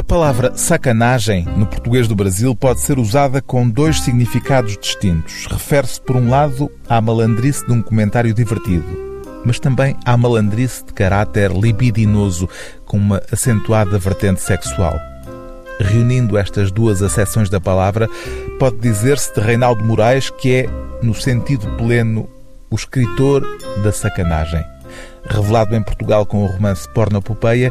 A palavra sacanagem, no português do Brasil, pode ser usada com dois significados distintos. Refere-se, por um lado, à malandrice de um comentário divertido, mas também à malandrice de caráter libidinoso, com uma acentuada vertente sexual. Reunindo estas duas acessões da palavra, pode dizer-se de Reinaldo Moraes que é, no sentido pleno, o escritor da sacanagem. Revelado em Portugal com o romance Pornopopeia,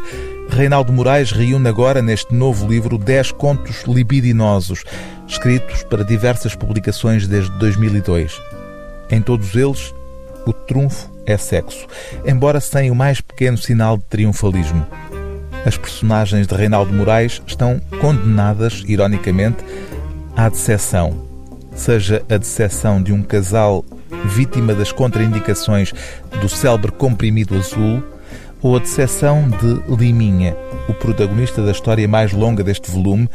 Reinaldo Moraes reúne agora neste novo livro 10 contos libidinosos, escritos para diversas publicações desde 2002. Em todos eles, o trunfo é sexo, embora sem o mais pequeno sinal de triunfalismo. As personagens de Reinaldo Moraes estão condenadas, ironicamente, à decepção. Seja a decepção de um casal vítima das contraindicações do célebre comprimido azul, ou a decepção de Liminha, o protagonista da história mais longa deste volume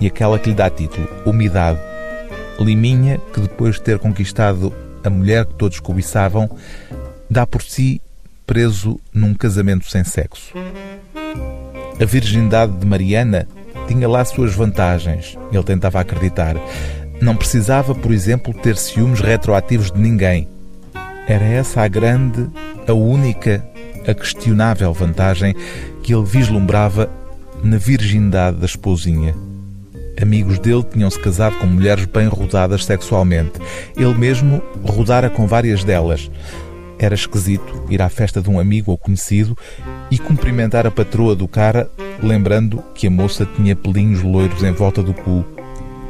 e aquela que lhe dá título, Umidade. Liminha, que depois de ter conquistado a mulher que todos cobiçavam, dá por si preso num casamento sem sexo. A virgindade de Mariana tinha lá suas vantagens, ele tentava acreditar. Não precisava, por exemplo, ter ciúmes retroativos de ninguém. Era essa a grande, a única, a questionável vantagem que ele vislumbrava na virgindade da esposinha. Amigos dele tinham-se casado com mulheres bem rodadas sexualmente. Ele mesmo rodara com várias delas. Era esquisito ir à festa de um amigo ou conhecido e cumprimentar a patroa do cara, lembrando que a moça tinha pelinhos loiros em volta do cu,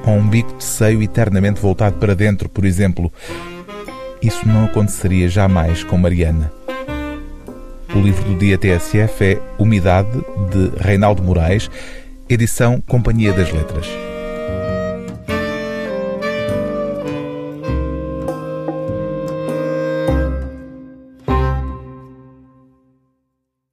ou um bico de seio eternamente voltado para dentro, por exemplo. Isso não aconteceria jamais com Mariana. O livro do dia TSF é Umidade, de Reinaldo Moraes, edição Companhia das Letras.